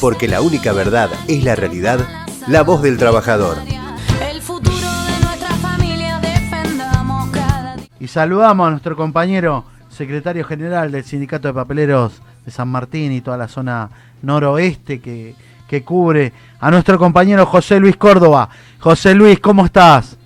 porque la única verdad es la realidad, la voz del trabajador. Y saludamos a nuestro compañero secretario general del Sindicato de Papeleros de San Martín y toda la zona noroeste que, que cubre a nuestro compañero José Luis Córdoba. José Luis, ¿cómo estás?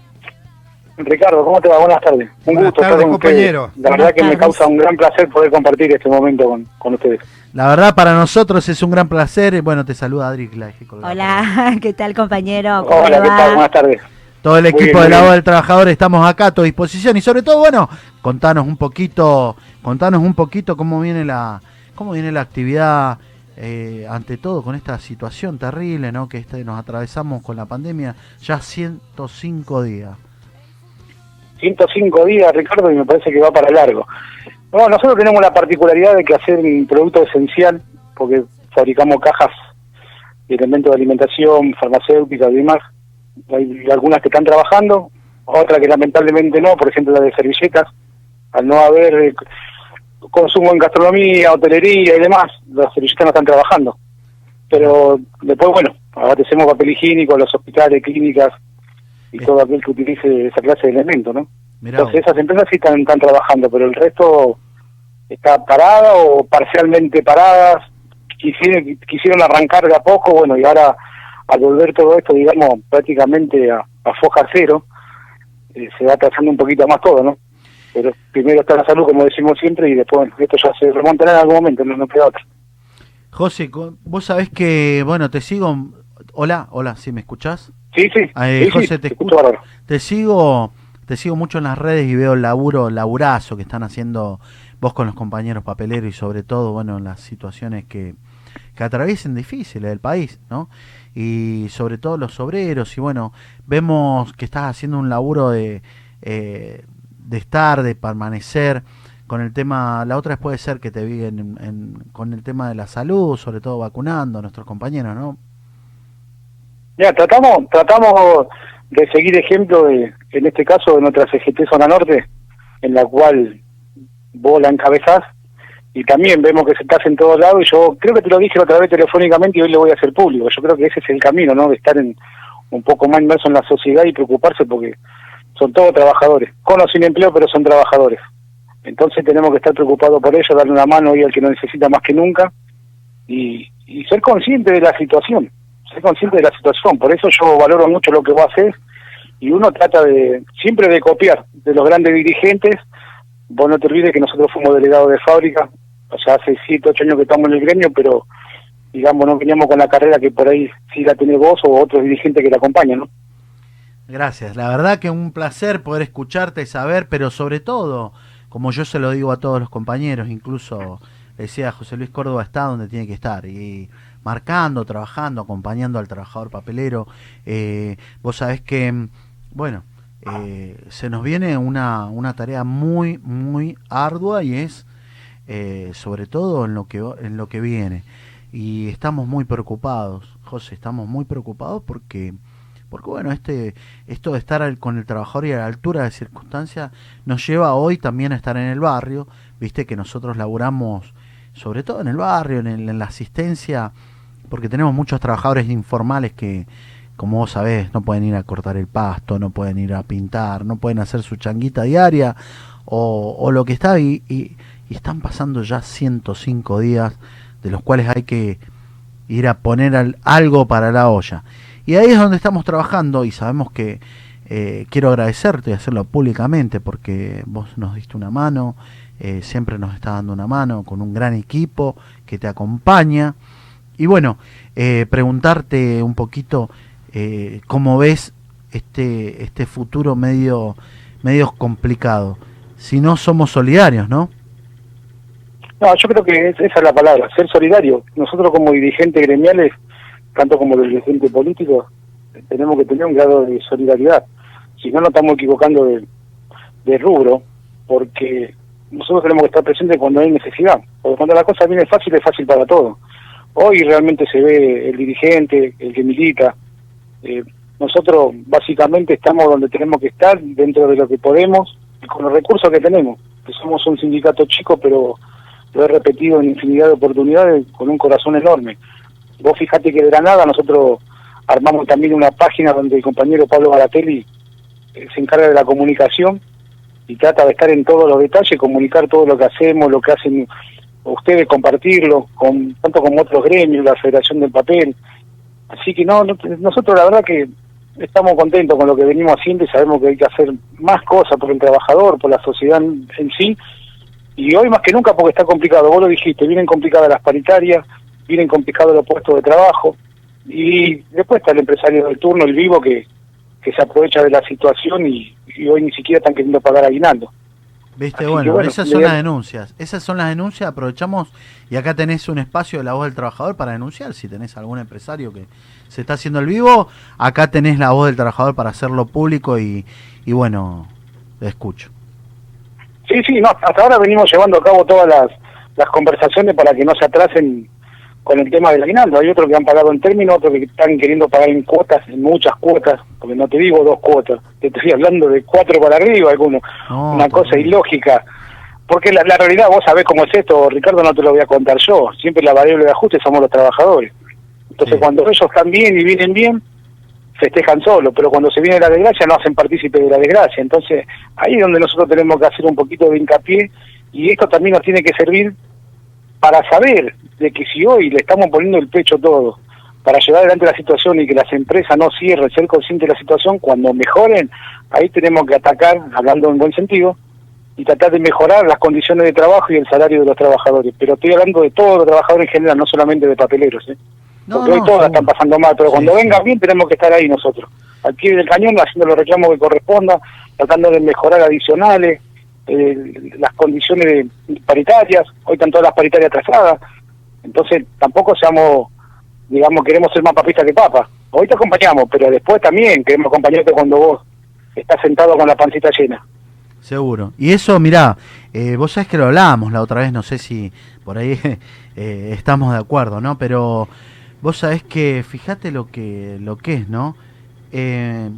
Ricardo, ¿cómo te va? Buenas tardes. Un Buenas gusto tardes, estar con compañero. ustedes. La verdad que me causa un gran placer poder compartir este momento con, con ustedes. La verdad, para nosotros es un gran placer. Bueno, te saluda Adri, la. Hola, ¿qué tal compañero? ¿Cómo Hola, ¿qué va? tal? Buenas tardes. Todo el equipo bien, de la voz del trabajador estamos acá a tu disposición y sobre todo, bueno, contanos un poquito, contanos un poquito cómo viene la, cómo viene la actividad eh, ante todo con esta situación terrible, ¿no? Que este, nos atravesamos con la pandemia ya 105 días. 105 días, Ricardo, y me parece que va para largo. No, nosotros tenemos la particularidad de que hacer un producto esencial, porque fabricamos cajas y elementos de alimentación, farmacéutica y demás. Hay algunas que están trabajando, otras que lamentablemente no, por ejemplo la de servilletas. Al no haber eh, consumo en gastronomía, hotelería y demás, las servilletas no están trabajando. Pero después, bueno, abastecemos papel higiénico a los hospitales, clínicas y todo aquel que utilice esa clase de elementos, ¿no? Mirá Entonces vos. esas empresas sí están, están trabajando, pero el resto está parada o parcialmente paradas. Quisieron, quisieron arrancar de a poco, bueno, y ahora al volver todo esto, digamos, prácticamente a, a foja cero, eh, se va atrasando un poquito más todo, ¿no? Pero primero está la salud, como decimos siempre, y después bueno, esto ya se remontará en algún momento, no, no queda otra. José, vos sabés que, bueno, te sigo. Hola, hola, ¿sí me escuchás? Sí, sí, Eh, sí, José, sí, te escucho escucho. Te sigo, te sigo mucho en las redes y veo el laburo, laburazo que están haciendo vos con los compañeros papeleros y sobre todo, bueno, en las situaciones que, que atraviesen difíciles del país, ¿no? Y sobre todo los obreros y bueno, vemos que estás haciendo un laburo de, eh, de estar, de permanecer con el tema, la otra puede ser que te vi en- en- con el tema de la salud, sobre todo vacunando a nuestros compañeros, ¿no? Ya, tratamos, tratamos de seguir ejemplo de, en este caso, de nuestra CGT Zona Norte, en la cual vos la y también vemos que se está en todos lados, y yo creo que te lo dije otra vez telefónicamente y hoy lo voy a hacer público. Yo creo que ese es el camino, ¿no? De estar en, un poco más inmerso en la sociedad y preocuparse porque son todos trabajadores, con o sin empleo, pero son trabajadores. Entonces tenemos que estar preocupados por ellos, darle una mano hoy al que lo necesita más que nunca, y ser consciente de la situación ser consciente de la situación. Por eso yo valoro mucho lo que vos haces y uno trata de siempre de copiar de los grandes dirigentes. Vos no te olvides que nosotros fuimos delegados de fábrica, o sea, hace 7, 8 años que estamos en el gremio, pero digamos, no veníamos con la carrera que por ahí sí la tenés vos o otros dirigentes que la acompañan, ¿no? Gracias, la verdad que un placer poder escucharte y saber, pero sobre todo, como yo se lo digo a todos los compañeros, incluso decía José Luis Córdoba está donde tiene que estar y marcando, trabajando, acompañando al trabajador papelero. Eh, vos sabés que, bueno, eh, se nos viene una, una tarea muy, muy ardua y es eh, sobre todo en lo que en lo que viene y estamos muy preocupados José estamos muy preocupados porque porque bueno este esto de estar al- con el trabajador y a la altura de circunstancias nos lleva hoy también a estar en el barrio viste que nosotros laburamos sobre todo en el barrio en, la asistencia porque tenemos muchos trabajadores informales que como vos sabés no pueden ir a cortar el pasto no pueden ir a pintar no pueden hacer su changuita diaria o, o lo que está y, y- están pasando ya 105 días de los cuales hay que ir a poner al- algo para la olla. Y ahí es donde estamos trabajando y sabemos que eh, quiero agradecerte y hacerlo públicamente porque vos nos diste una mano, eh, siempre nos estás dando una mano con un gran equipo que te acompaña. Y bueno, eh, preguntarte un poquito eh, cómo ves este, este futuro medio, medio complicado. Si no somos solidarios, ¿no? No, yo creo que es- esa es la palabra, ser solidario. Nosotros como dirigentes gremiales, tanto como dirigentes políticos, tenemos que tener un grado de solidaridad. Si no, nos estamos equivocando de, de rubro, porque nosotros tenemos que estar presentes cuando hay necesidad. Porque cuando la cosa viene fácil, es fácil para todos. Hoy realmente se ve el dirigente, el que milita. Eh, nosotros básicamente estamos donde tenemos que estar, dentro de lo que podemos y con los recursos que tenemos. Que somos un sindicato chico, pero lo he repetido en infinidad de oportunidades con un corazón enorme. Vos fijate que de la nada nosotros armamos también una página donde el compañero Pablo Baratelli eh, se encarga de la comunicación y trata de estar en todos los detalles, comunicar todo lo que hacemos, lo que hacen ustedes, compartirlo, con tanto como otros gremios, la Federación del Papel. Así que no, nosotros la verdad que estamos contentos con lo que venimos haciendo y sabemos que hay que hacer más cosas por el trabajador, por la sociedad en, sí. Y hoy más que nunca porque está complicado, vos lo dijiste, vienen complicadas las paritarias, vienen complicados los puestos de trabajo y después está el empresario del turno, el vivo, que, que se aprovecha de la situación y, hoy ni siquiera están queriendo pagar aguinaldo. Viste, bueno, esas son las denuncias. Esas son las denuncias, aprovechamos y acá tenés un espacio de la voz del trabajador para denunciar. Si tenés algún empresario que se está haciendo el vivo, acá tenés la voz del trabajador para hacerlo público y, y bueno, escucho. Sí, sí, no, hasta ahora venimos llevando a cabo todas las, las conversaciones para que no se atrasen con el tema del aguinaldo. Hay otros que han pagado en términos, otros que están queriendo pagar en cuotas, en muchas cuotas, porque no te digo dos cuotas, te estoy hablando de cuatro para arriba algunos. Una cosa ilógica. Porque la, realidad, vos sabés cómo es esto, Ricardo, no te lo voy a contar yo. Siempre la variable de ajuste somos los trabajadores. Entonces, cuando ellos están bien y vienen bien, festejan solo, pero cuando se viene la desgracia no hacen partícipe de la desgracia. Entonces, ahí es donde nosotros tenemos que hacer un poquito de hincapié y esto también nos tiene que servir para saber de que si hoy le estamos poniendo el pecho todo para llevar adelante la situación y que las empresas no cierren, ser conscientes de la situación, cuando mejoren, ahí tenemos que atacar, hablando en buen sentido, y tratar de mejorar las condiciones de trabajo y el salario de los trabajadores. Pero estoy hablando de todos los trabajadores en general, no solamente de papeleros. ¿eh? Porque hoy todos están pasando mal, pero cuando venga bien tenemos que estar ahí nosotros, al pie del cañón, haciendo los reclamos que corresponda, tratando de mejorar adicionales, eh, las condiciones paritarias, hoy están todas las paritarias atrasadas, entonces tampoco seamos, digamos, queremos ser más papistas que papas. Hoy te acompañamos, pero después también queremos acompañarte cuando vos estás sentado con la pancita llena. Seguro. Y eso, mirá, eh, vos sabés que lo hablábamos la otra vez, no sé si por ahí eh, estamos de acuerdo, ¿no? Pero vos sabés que, fíjate lo que, lo que es, ¿no? Eh,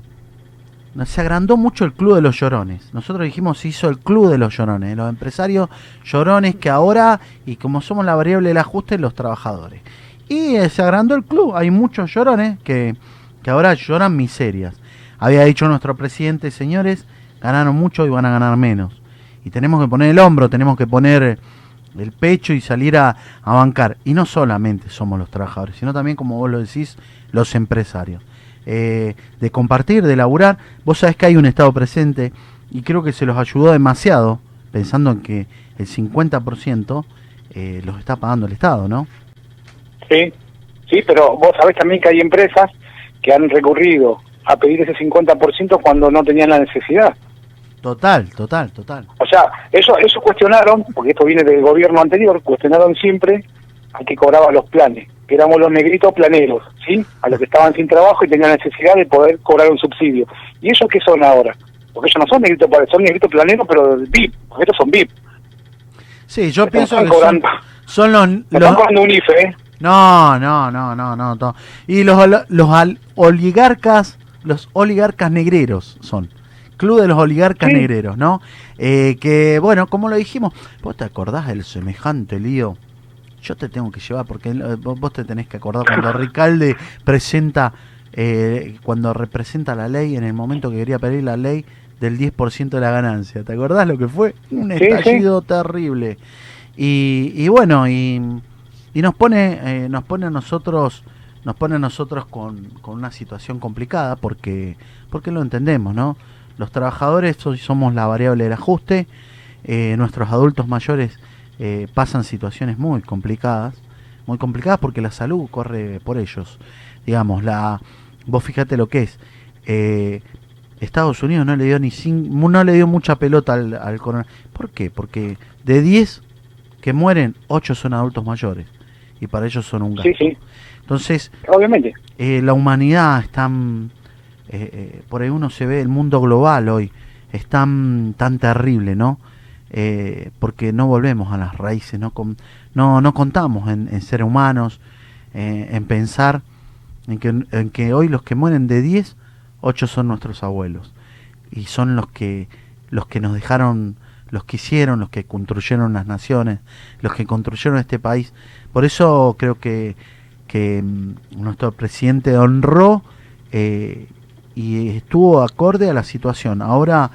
se agrandó mucho el club de los llorones. Nosotros dijimos se hizo el club de los llorones, los empresarios llorones que ahora, y como somos la variable del ajuste, los trabajadores. Y eh, se agrandó el club, hay muchos llorones que, que ahora lloran miserias. Había dicho nuestro presidente, señores, ganaron mucho y van a ganar menos. Y tenemos que poner el hombro, tenemos que poner el pecho y salir a, a bancar. Y no solamente somos los trabajadores, sino también, como vos lo decís, los empresarios. Eh, de compartir, de laburar. Vos sabés que hay un Estado presente y creo que se los ayudó demasiado, pensando en que el 50% eh, los está pagando el Estado, ¿no? Sí, sí, pero vos sabés también que hay empresas que han recurrido a pedir ese 50% cuando no tenían la necesidad. Total, total, total. O sea, eso, eso cuestionaron, porque esto viene del gobierno anterior, cuestionaron siempre a que cobraba los planes que éramos los negritos planeros, ¿sí? A los que estaban sin trabajo y tenían necesidad de poder cobrar un subsidio. ¿Y ellos qué son ahora? Porque ellos no son negritos, son negritos planeros, pero VIP, porque estos son VIP. Sí, yo pienso que son, son, los... los... un IFE, ¿eh? No, no, no, no, no. Y los, los oligarcas, los oligarcas negreros son. Club de los oligarcas negreros, ¿no? Eh, que, bueno, como lo dijimos, ¿vos te acordás del semejante lío yo te tengo que llevar porque vos te tenés que acordar cuando Ricalde presenta, eh, cuando representa la ley, en el momento que quería pedir la ley del 10% de la ganancia. ¿Te acordás lo que fue? Un estallido terrible. Y, y, bueno, y, y nos pone, eh, nos pone a nosotros, nos pone a nosotros con, con una situación complicada porque, porque lo entendemos, ¿no? Los trabajadores somos la variable del ajuste, eh, nuestros adultos mayores eh, pasan situaciones muy complicadas, muy complicadas porque la salud corre por ellos. Digamos, la, vos fíjate lo que es. Eh, Estados Unidos no le dio ni no le dio mucha pelota al, al coronavirus. ¿Por qué? Porque de 10 que mueren, 8 son adultos mayores y para ellos son un gasto. Entonces, obviamente, eh, la humanidad está por ahí uno se ve el mundo global hoy es tan tan terrible, ¿no? Eh, porque no volvemos a las raíces, no, no, no contamos en, ser humanos, eh, en pensar en que, hoy los que mueren de 10, 8 son nuestros abuelos y son los que, los que nos dejaron, los que hicieron, los que construyeron las naciones, los que construyeron este país. Por eso creo que, que mm, nuestro presidente honró eh, y estuvo acorde a la situación. Ahora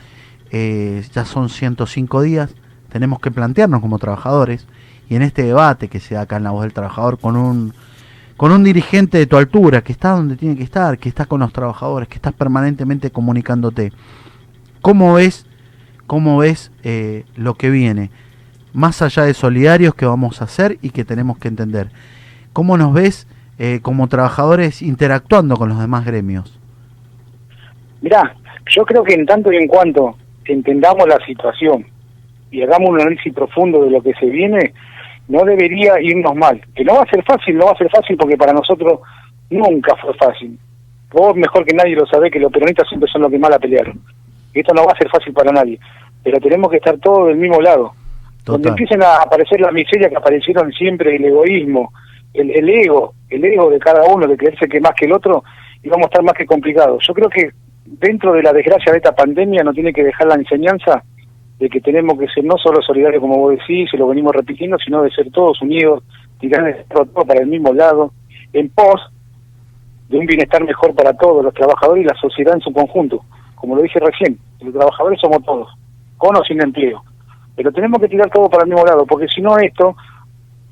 eh, ya son 105 días, tenemos que plantearnos como trabajadores y en este debate que se da acá en la voz del trabajador con un con un dirigente de tu altura que está donde tiene que estar, que está con los trabajadores, que estás permanentemente comunicándote. ¿Cómo ves, cómo ves eh, lo que viene? Más allá de solidarios que vamos a hacer y que tenemos que entender. ¿Cómo nos ves eh, como trabajadores interactuando con los demás gremios? Mirá, yo creo que en tanto y en cuanto entendamos la situación y hagamos un análisis profundo de lo que se viene, no debería irnos mal. Que no va a ser fácil, no va a ser fácil porque para nosotros nunca fue fácil. Vos mejor que nadie lo sabés que los peronistas siempre son los que más la pelearon. Y esto no va a ser fácil para nadie. Pero tenemos que estar todos del mismo lado. Donde empiecen a aparecer las miserias que aparecieron siempre, el egoísmo, el, el ego, el ego de cada uno, de creerse que más que el otro, y vamos a estar más que complicados. Yo creo que dentro de la desgracia de esta pandemia no tiene que dejar la enseñanza de que tenemos que ser no solo solidarios como vos decís, y lo venimos repitiendo, sino de ser todos unidos, tirar todo para el mismo lado, en pos de un bienestar mejor para todos, los trabajadores y la sociedad en su conjunto. Como lo dije recién, los trabajadores somos todos, con o sin empleo. Pero tenemos que tirar todo para el mismo lado, porque si no esto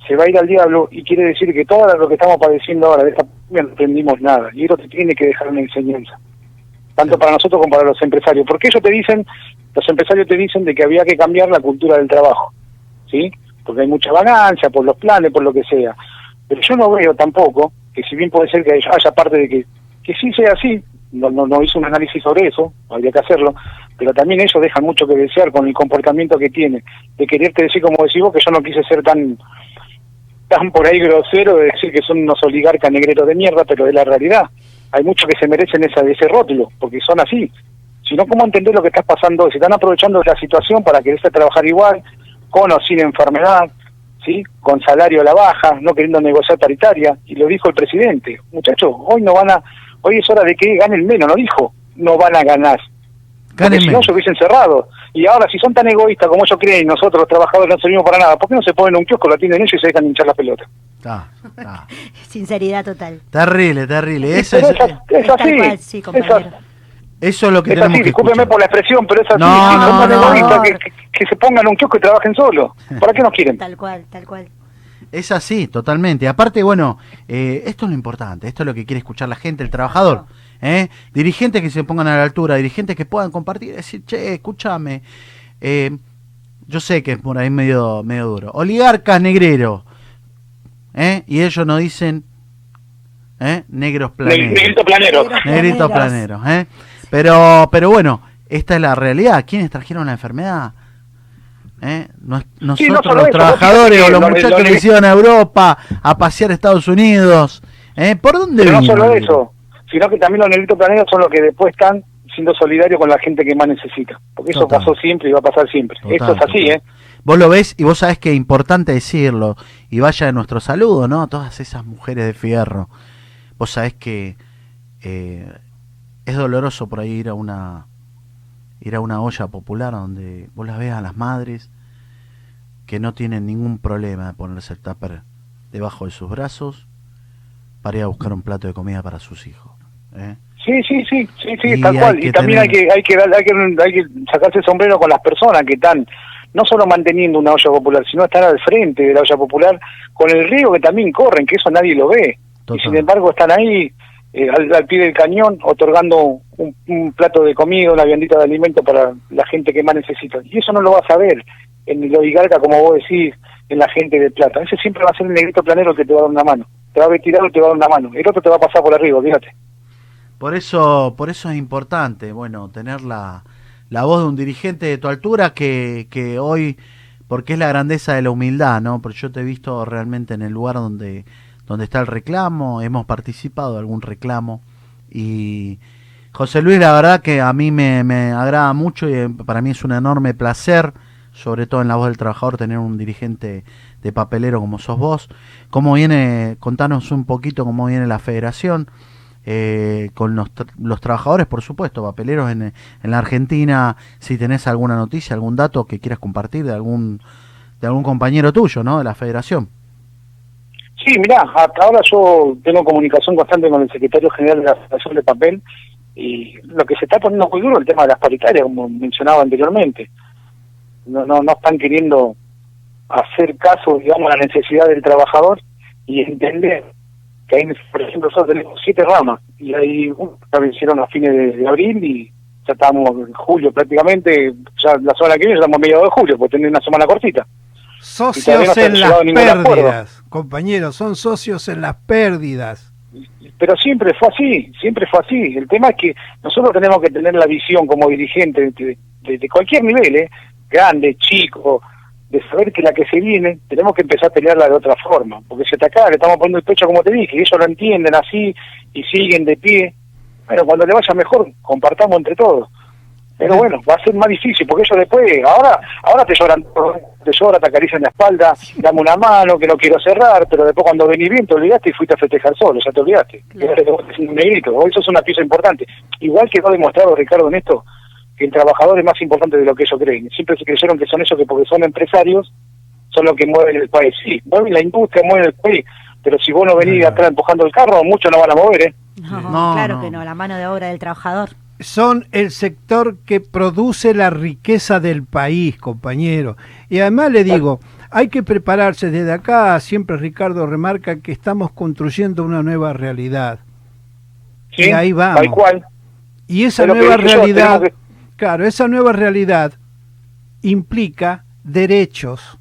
se va a ir al diablo y quiere decir que todo lo que estamos padeciendo ahora de esta pandemia no aprendimos nada. Y esto te tiene que dejar una enseñanza tanto para nosotros como para los empresarios, porque ellos te dicen, los empresarios te dicen de que había que cambiar la cultura del trabajo, ¿sí? Porque hay mucha ganancia, por los planes, por lo que sea. Pero yo no veo tampoco, que si bien puede ser que haya parte de que, que sí sea así, no, no, no hizo un análisis sobre eso, habría que hacerlo, pero también ellos dejan mucho que desear con el comportamiento que tiene, de quererte decir, como decís vos, que yo no quise ser tan tan por ahí grosero de decir que son unos oligarcas negreros de mierda, pero es la realidad hay muchos que se merecen esa, ese rótulo, porque son así. Si no, ¿cómo entender lo que está pasando? Se están aprovechando de la situación para quererse trabajar igual, con o sin enfermedad, ¿sí? con salario a la baja, no queriendo negociar paritaria, y lo dijo el presidente. Muchachos, hoy no van a, hoy es hora de que ganen menos, no dijo, no van a ganar. Porque si no, se hubiesen cerrado. Y ahora, si son tan egoístas como ellos creen y nosotros los trabajadores no servimos para nada, ¿por qué no se ponen un kiosco, lo atienden ellos y se dejan hinchar la pelota? Sinceridad total. Terrible, terrible. Eso es, es, así. Eso es lo que es tenemos así, discúlpeme por la expresión, pero es así. No, no, que, que, se pongan un kiosco y trabajen solo. ¿Para qué nos quieren? Tal cual, tal cual. Es así, totalmente. Aparte, bueno, eh, esto es lo importante, esto es lo que quiere escuchar la gente, el trabajador. ¿eh? Dirigentes que se pongan a la altura, dirigentes que puedan compartir, decir, che, escúchame. Eh, yo sé que es por ahí medio, medio duro. Oligarcas negreros. ¿Eh? Y ellos no dicen ¿eh? negros planeros. Negritos planeros. Negritos planeros. ¿eh? Pero, pero bueno, esta es la realidad. ¿Quiénes trajeron la enfermedad? ¿Eh? nosotros los trabajadores o los muchachos que se iban a Europa a pasear a Estados Unidos. ¿eh? ¿Por dónde Pero no solo eso, sino que también los negritos planeros son los que después están siendo solidarios con la gente que más necesita. Porque eso pasó siempre y va a pasar siempre. Esto es así, ¿eh? Vos lo ves y vos sabés que es importante decirlo. Y vaya de nuestro saludo, ¿no? A todas esas mujeres de fierro. Vos sabés que eh, es doloroso por ahí ir a una ir a una olla popular donde vos las veas a las madres que no tienen ningún problema de ponerse el tupper debajo de sus brazos para ir a buscar un plato de comida para sus hijos. ¿eh? Sí, sí, sí, sí, sí, tal cual. Y también hay que, hay que, hay que, hay que sacarse el sombrero con las personas que están no solo manteniendo una olla popular, sino estar al frente de la olla popular con el río que también corren, que eso nadie lo ve. Y sin embargo están ahí eh, al, pie del cañón otorgando un, plato de comida, una viandita de alimento para la gente que más necesita. Y eso no lo vas a ver en el oligarca, como vos decís, en la gente de plata. Ese siempre va a ser el negrito planero que te va a dar una mano. Te va a ver tirado y te va a dar una mano. El otro te va a pasar por arriba, fíjate. Por eso, por eso es importante, bueno, tener la, la voz de un dirigente de tu altura que, que hoy, porque es la grandeza de la humildad, ¿no? Porque yo te he visto realmente en el lugar donde, donde está el reclamo, hemos participado de algún reclamo y José Luis, la verdad que a mí me, me agrada mucho y eh, para mí es un enorme placer, sobre todo en la voz del trabajador, tener un dirigente de papelero como sos vos. ¿Cómo viene, contanos un poquito cómo viene la federación? Eh, con los, los, trabajadores, por supuesto, papeleros en, en, la Argentina, si tenés alguna noticia, algún dato que quieras compartir de algún de algún compañero tuyo, ¿no? De la federación. Sí, mirá, hasta ahora yo tengo comunicación constante con el secretario general de la Asociación de Papel y lo que se está poniendo muy duro el tema de las paritarias, como mencionaba anteriormente. No, no, no están queriendo hacer caso, digamos, a la necesidad del trabajador y entender que hay, por ejemplo, nosotros tenemos siete ramas y ahí una vencieron a fines de, abril y ya estamos en julio prácticamente, ya la semana que viene estamos a mediados de julio, porque tenemos una semana cortita. Socios en las pérdidas, compañeros, son socios en las pérdidas. Pero siempre fue así, siempre fue así. El tema es que nosotros tenemos que tener la visión como dirigente de, cualquier nivel, ¿eh? grande, chico, de saber que la que se viene tenemos que empezar a pelearla de otra forma, porque si te acaba le estamos poniendo el pecho como te dije, y ellos lo entienden así y siguen de pie. Bueno, cuando le vaya mejor, compartamos entre todos. Pero bueno, va a ser más difícil, porque ellos después, ahora ahora te lloran, te llora, te acarician la espalda, dame una mano, que no quiero cerrar, pero después cuando venís bien te olvidaste y fuiste a festejar solo, ya te olvidaste. Claro. un negrito, hoy eso es una pieza importante. Igual que ha demostrado Ricardo en esto, el trabajador es más importante de lo que ellos creen. Siempre se creyeron que son ellos que porque son empresarios, son los que mueven el país. Sí, mueven la industria, mueven el país, pero si vos no venís atrás empujando el carro, muchos no van a mover, ¿eh? No, claro que no, la mano de obra del trabajador son el sector que produce la riqueza del país, compañero. Y además le digo, hay que prepararse desde acá, siempre Ricardo remarca que estamos construyendo una nueva realidad. y ahí vamos. Y esa nueva realidad, claro, esa nueva realidad implica derechos,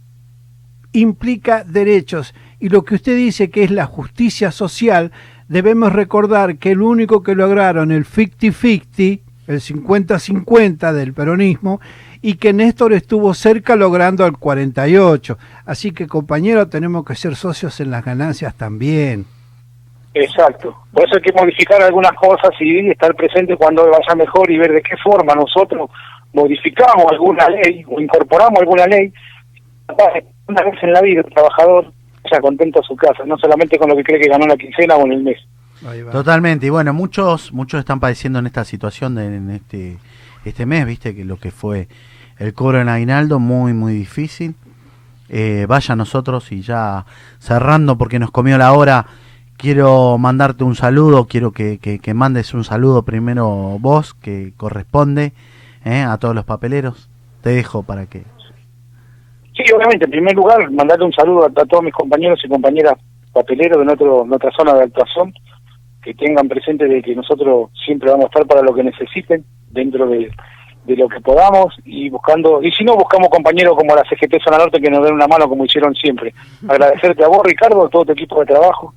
implica derechos. Y lo que usted dice que es la justicia social, debemos recordar que el único que lograron el 50-50, el 50-50 del peronismo, y que Néstor estuvo cerca logrando el 48. Así que, compañeros, tenemos que ser socios en las ganancias también. Exacto. Por eso hay que modificar algunas cosas y estar presente cuando vaya mejor y ver de qué forma nosotros modificamos alguna ley o incorporamos alguna ley. Una vez en la vida el trabajador sea contento a su casa, no solamente con lo que cree que ganó la quincena o en el mes. Totalmente, y bueno, muchos muchos están padeciendo en esta situación de, en este este mes, viste que lo que fue el cobro en aguinaldo muy muy difícil. Eh, vaya nosotros y ya cerrando porque nos comió la hora, quiero mandarte un saludo, quiero que, que, mandes un saludo primero vos, que corresponde eh, a todos los papeleros. Te dejo para que Sí, obviamente, en primer lugar, mandarle un saludo a, todos mis compañeros y compañeras papeleros de nuestro, nuestra zona de actuación, que tengan presente de que nosotros siempre vamos a estar para lo que necesiten, dentro de, lo que podamos, y buscando, y si no, buscamos compañeros como la CGT Zona Norte que nos den una mano como hicieron siempre. Agradecerte a vos, Ricardo, a todo tu equipo de trabajo.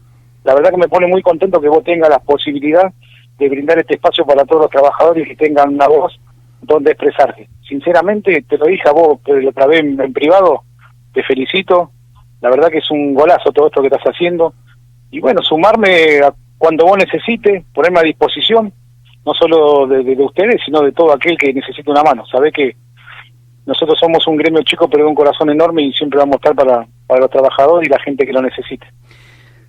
La verdad que me pone muy contento que vos tengas la posibilidad de brindar este espacio para todos los trabajadores que tengan una voz donde expresarte. Sinceramente, te lo dije a vos otra vez en, privado, te felicito, la verdad que es un golazo todo esto que estás haciendo, y bueno, sumarme a cuando vos necesites, ponerme a disposición, no solo de, ustedes, sino de todo aquel que necesite una mano. Sabés que nosotros somos un gremio chico, pero de un corazón enorme y siempre vamos a estar para, para los trabajadores y la gente que lo necesite.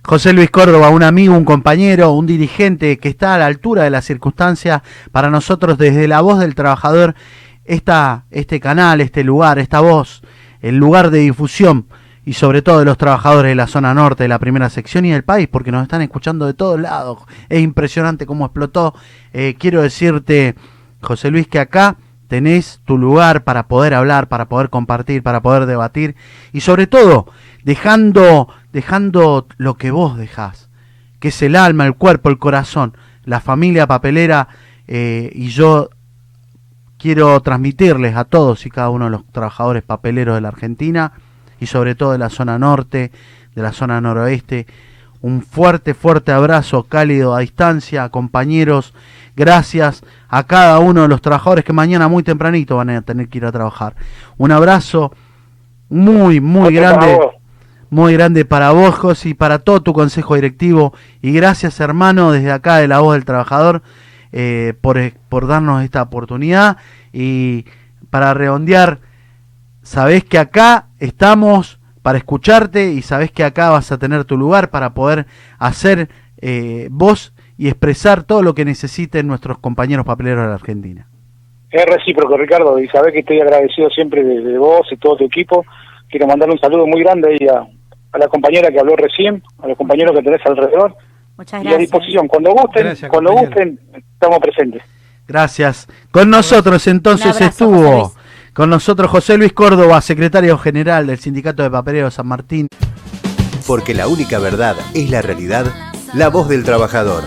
José Luis Córdoba, un amigo, un compañero, un dirigente que está a la altura de las circunstancias para nosotros desde la voz del trabajador, esta, este canal, este lugar, esta voz, el lugar de difusión y sobre todo de los trabajadores de la zona norte, de la primera sección y del país, porque nos están escuchando de todos lados. Es impresionante cómo explotó. Eh, quiero decirte, José Luis, que acá tenés tu lugar para poder hablar, para poder compartir, para poder debatir y sobre todo dejando, dejando lo que vos dejás, que es el alma, el cuerpo, el corazón, la familia papelera eh, y yo quiero transmitirles a todos y cada uno de los trabajadores papeleros de la Argentina y sobre todo de la zona norte, de la zona noroeste, un fuerte, fuerte abrazo cálido a distancia, compañeros. Gracias a cada uno de los trabajadores que mañana muy tempranito van a tener que ir a trabajar. Un abrazo muy, muy grande. Muy grande para vos, y para todo tu consejo directivo. Y gracias, hermano, desde acá de la voz del trabajador, eh, por, por darnos esta oportunidad. Y para redondear, sabés que acá estamos para escucharte y sabes que acá vas a tener tu lugar para poder hacer eh, voz y expresar todo lo que necesiten nuestros compañeros papeleros de la Argentina. Es recíproco, Ricardo, y sabes que estoy agradecido siempre de, vos y todo tu equipo. Quiero mandar un saludo muy grande ahí a, a la compañera que habló recién, a los compañeros que tenés alrededor. Muchas gracias. Y a disposición, cuando gusten, cuando gusten, estamos presentes. Gracias. Con nosotros entonces estuvo, con nosotros José Luis Córdoba, secretario general del Sindicato de Papelero San Martín. Porque la única verdad es la realidad, la voz del trabajador.